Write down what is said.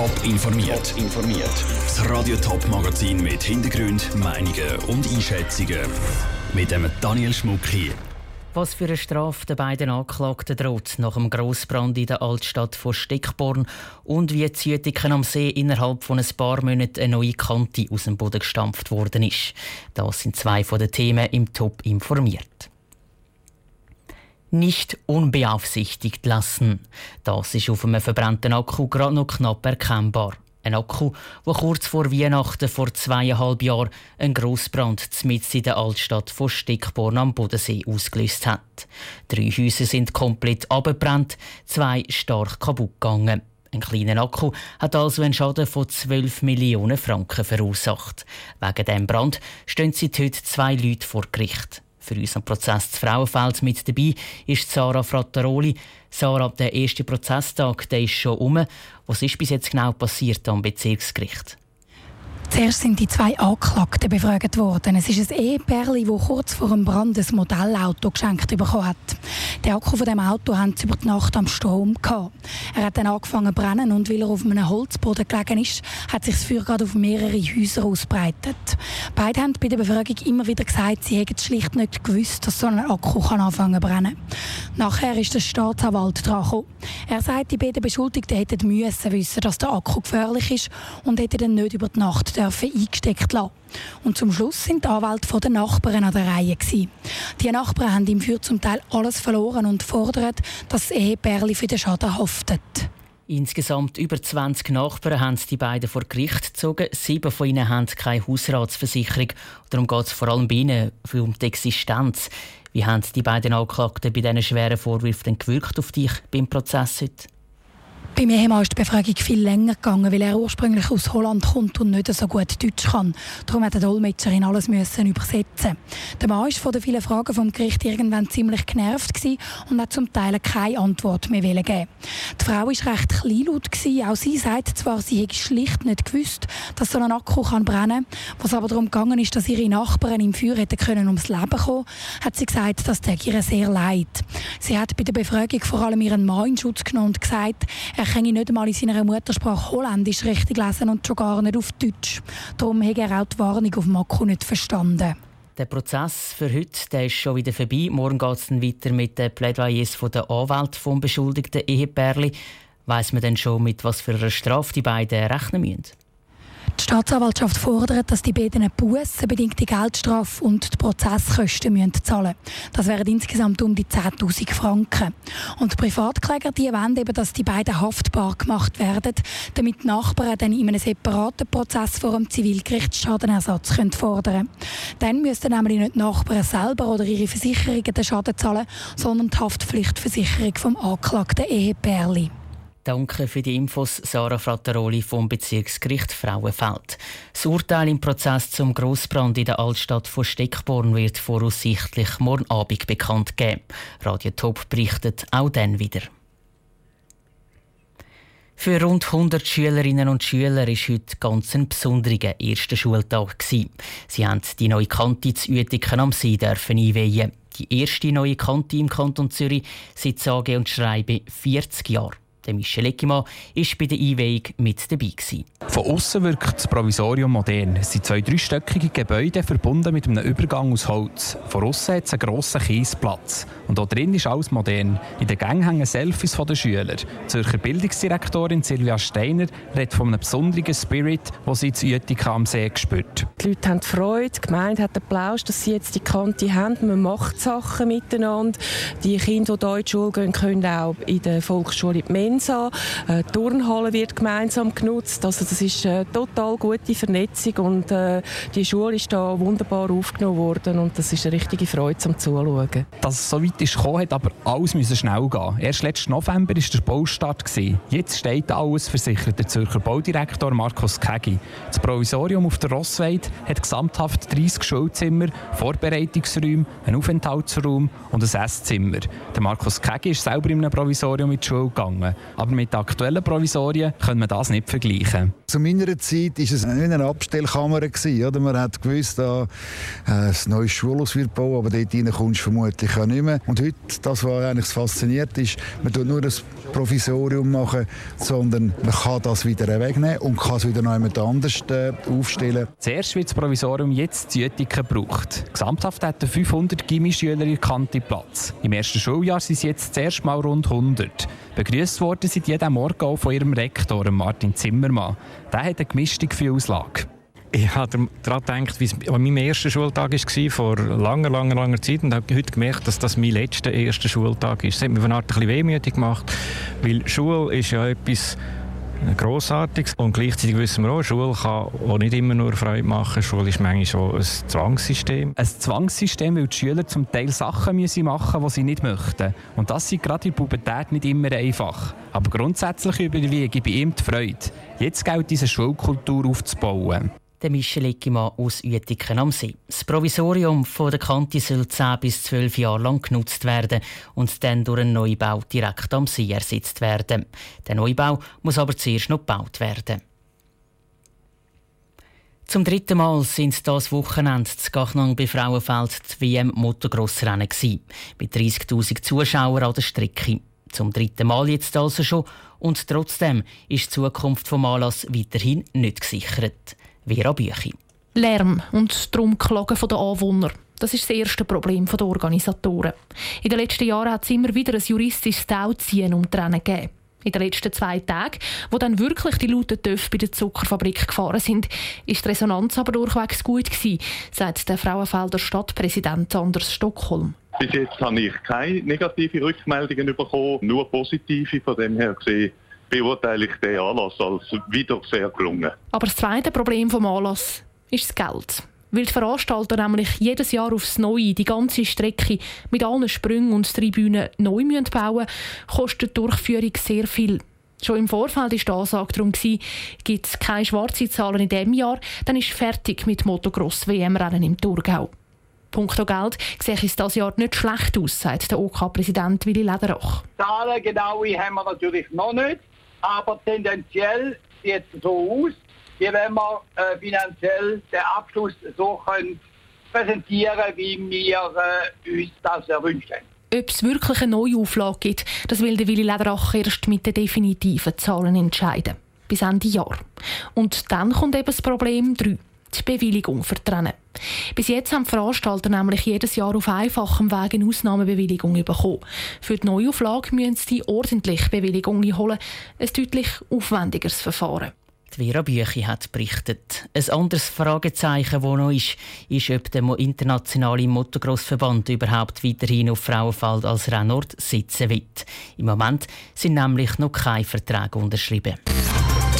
Top informiert. informiert. Das Radio Top Magazin mit Hintergrund, Meinungen und Einschätzungen mit dem Daniel Schmuck hier. Was für eine Strafe den beiden Anklagten droht nach dem Grossbrand in der Altstadt von Steckborn und wie Zütiken am See innerhalb von ein paar Monaten eine neue Kante aus dem Boden gestampft worden ist. Das sind zwei von den Themen im Top informiert nicht unbeaufsichtigt lassen. Das ist auf einem verbrannten Akku gerade noch knapp erkennbar. Ein Akku, der kurz vor Weihnachten vor zweieinhalb Jahren einen Grossbrand mitten in der Altstadt von Stickborn am Bodensee ausgelöst hat. Drei Häuser sind komplett abgebrannt, zwei stark kaputt gegangen. Ein kleiner Akku hat also einen Schaden von 12 Millionen Franken verursacht. Wegen dem Brand stehen seit heute zwei Leute vor Gericht. Für unseren Prozess zu Frauenfeld mit dabei ist Sarah Frattaroli. Sarah, der erste Prozesstag der ist schon um. Was ist bis jetzt genau passiert am Bezirksgericht? Zuerst sind die zwei Anklagten befragt worden. Es ist ein Ehepärli, das kurz vor dem Brand ein Modellauto geschenkt bekommen hat. Der Akku von dem Auto haben sie über die Nacht am Strom gehabt. Er hat dann angefangen zu brennen und weil er auf einem Holzboden gelegen ist, hat sich das Feuer gerade auf mehrere Häuser ausbreitet. Beide haben bei der Befragung immer wieder gesagt, sie hätten schlicht nicht gewusst, dass so ein Akku kann anfangen zu brennen. Nachher ist der Staatsanwalt dran gekommen. Er sagt, die beiden Beschuldigten hätten müssen wissen, dass der Akku gefährlich ist und hätten dann nicht über die Nacht eingesteckt lassen. Und zum Schluss sind die Anwälte der Nachbarn an der Reihe. Gewesen. Die Nachbarn haben im Für zum Teil alles verloren und fordern, dass das Ehepärli für den Schaden haftet. Insgesamt über 20 Nachbarn haben die beiden vor Gericht gezogen. Sieben von ihnen haben keine Hausratsversicherung. Darum geht es vor allem bei ihnen um die Existenz. Wie haben die beiden Anklagten bei diesen schweren Vorwürfen gewirkt auf dich beim Prozess heute? Bei mir ist die Befragung viel länger gegangen, weil er ursprünglich aus Holland kommt und nicht so gut Deutsch kann. Darum hat die Dolmetscherin alles müssen übersetzen. Der Mann war von den vielen Fragen vom Gericht irgendwann ziemlich genervt und hat zum Teil keine Antwort mehr geben. Die Frau war recht kleinlaut. Auch sie sagt zwar, sie hätte schlicht nicht gewusst, dass so ein Akku kann brennen kann. Was aber darum gegangen ist, dass ihre Nachbarn im Feuer hätten können ums Leben kommen, hat sie gesagt, das täte ihr sehr leid. Sie hat bei der Befragung vor allem ihren Mann in Schutz genommen und gesagt, er kenne nicht einmal in seiner Muttersprache Holländisch richtig lesen und schon gar nicht auf Deutsch. Darum hat er auch die Warnung auf Mako nicht verstanden. Der Prozess für heute der ist schon wieder vorbei. Morgen geht es weiter mit den Plädoyers der Anwalt vom beschuldigten Ehepärli. Weiß man denn schon, mit was für einer Strafe die beiden rechnen müssen? Die Staatsanwaltschaft fordert, dass die beiden eine Busse, bedingte Geldstrafe und die Prozesskosten müssen zahlen Das wären insgesamt um die 10.000 Franken. Und die Privatkläger die wollen eben, dass die beiden haftbar gemacht werden, damit die Nachbarn dann in einem separaten Prozess vor dem Zivilgericht Schadenersatz können fordern können. Dann müssten nämlich nicht die Nachbarn selber oder ihre Versicherungen den Schaden zahlen, sondern die Haftpflichtversicherung vom angeklagten Ehepärli. Danke für die Infos, Sarah Frattaroli vom Bezirksgericht Frauenfeld. Das Urteil im Prozess zum Grossbrand in der Altstadt von Steckborn wird voraussichtlich morgen Abend bekannt geben. Radio Top berichtet auch dann wieder. Für rund 100 Schülerinnen und Schüler war heute ganz ein besonderer erster Schultag. Sie haben die neue Kante zu Uetiken am See einweihen. Die erste neue Kante im Kanton Zürich seit sage und schreibe 40 Jahren. Der Michel Eckimann war bei der Einweihung mit dabei. Gewesen. Von außen wirkt das Provisorium modern. Es sind zwei dreistöckige Gebäude verbunden mit einem Übergang aus Holz. Von außen hat es einen grossen Kiesplatz. Und hier drin ist alles modern. In den Gängen hängen Selfies von den Schülern. Die Zürcher Bildungsdirektorin Silvia Steiner redet von einem besonderen Spirit, den sie in Uetika am See gespürt. Die Leute haben Freude, die Gemeinde hat Applaus, dass sie jetzt die Kante haben. Man macht Sachen miteinander. Die Kinder, die hier in die Schule gehen, können auch in der Volksschule in Mensa. Äh, die Turnhalle wird gemeinsam genutzt. Also das ist eine total gute Vernetzung und äh, die Schule ist da wunderbar aufgenommen worden und das ist eine richtige Freude zum Zuschauen. Dass es so weit ist gekommen, hat aber alles müssen schnell gehen. Erst letzten November war der Baustart. Jetzt steht alles versichert. Der Zürcher Baudirektor Markus Kegi. Das Provisorium auf der Rossweide hat gesamthaft 30 Schulzimmer, Vorbereitungsräume, einen Aufenthaltsraum und ein Esszimmer. Der Markus Kegi ist selber in einem Provisorium in die Schule gegangen. Aber mit aktuellen Provisorien können wir das nicht vergleichen. Zu meiner Zeit war es eine Abstellkammer. Gewesen, oder? Man hat gewusst, da äh, ein neues Schulhaus wird bauen, aber dort rein kommst du vermutlich auch nicht mehr. Und heute, das, was eigentlich fasziniert ist, man tut nur das Provisorium machen, sondern man kann das wieder wegnehmen und kann es wieder noch jemand anders äh, aufstellen. Zuerst wird das Provisorium jetzt zu Uetiken gebraucht. Gesamthaft hätten 500 Gimmischüler in Kante Platz. Im ersten Schuljahr sind es jetzt zuerst mal rund 100. Begrüßt worden sind jeden Morgen auch von ihrem Rektor, Martin Zimmermann. Der hat eine gemischte Gefühlslage. Ich habe daran gedacht, wie es an meinem ersten Schultag war, vor langer, langer, langer Zeit. Und habe heute gemerkt, dass das mein letzter erster Schultag ist. Das hat mich von Art ein bisschen wehmütig gemacht, weil Schule ist ja etwas Grossartiges. Und gleichzeitig wissen wir auch, Schule kann auch nicht immer nur Freude machen. Schule ist manchmal auch ein Zwangssystem. Ein Zwangssystem, weil die Schüler zum Teil Sachen machen müssen, die sie nicht möchten. Und das ist gerade in der Pubertät nicht immer einfach. Aber grundsätzlich überwiege bei ihm die Freude. Jetzt gilt diese Schulkultur aufzubauen der Michel aus Uetiken am See. Das Provisorium der Kante soll 10 bis 12 Jahre lang genutzt werden und dann durch einen Neubau direkt am See ersetzt werden. Der Neubau muss aber zuerst noch gebaut werden. Zum dritten Mal sind das Wochenende zu Gachnang bei Frauenfeld die WM Motocross-Rennen mit 30.000 Zuschauern an der Strecke. Zum dritten Mal jetzt also schon und trotzdem ist die Zukunft vom Anlass weiterhin nicht gesichert. Vera Büchi. Lärm und darum Klagen der Anwohner. Das ist das erste Problem der Organisatoren. In den letzten Jahren hat es immer wieder ein juristisches Tauziehen um Tränen gegeben. In den letzten zwei Tagen, wo dann wirklich die lauten Töpfe bei der Zuckerfabrik gefahren sind, ist die Resonanz aber durchwegs gut gewesen, sagt der Frauenfelder Stadtpräsident Anders Stockholm. Bis jetzt habe ich keine negativen Rückmeldungen bekommen, nur positive. Von dem her gesehen beurteile ich den Anlass als wieder sehr gelungen. Aber das zweite Problem vom Anlass ist das Geld. Weil die Veranstalter nämlich jedes Jahr aufs Neue die ganze Strecke mit allen Sprüngen und Tribünen neu bauen müssen, kostet die Durchführung sehr viel. Schon im Vorfeld war die Ansage darum, gibt es keine schwarzen Zahlen in diesem Jahr, dann ist fertig mit Motocross-WM-Rennen im Thurgau. Punkto Geld sehe es dieses Jahr nicht schlecht aus, sagt der OK-Präsident Willi Lederach. Zahlen genau haben wir natürlich noch nicht. Aber tendenziell sieht es so aus, wie wenn wir äh, finanziell den Abschluss so können präsentieren wie wir äh, uns das erwünscht haben. Ob es wirklich eine neue Auflage gibt, das will der Willi Lederach erst mit den definitiven Zahlen entscheiden. Bis Ende Jahr. Und dann kommt eben das Problem 3 die Bewilligung vertrennen. Bis jetzt haben die Veranstalter nämlich jedes Jahr auf einfachem Weg eine Ausnahmebewilligung bekommen. Für die Neuauflage müssen sie die ordentliche Bewilligung holen. Ein deutlich aufwendigeres Verfahren. Die Vera Büchi hat berichtet. Ein anderes Fragezeichen, das noch ist, ist, ob der internationale Motocross-Verband überhaupt weiterhin auf Frauenfeld als Rennort sitzen wird. Im Moment sind nämlich noch keine Verträge unterschrieben.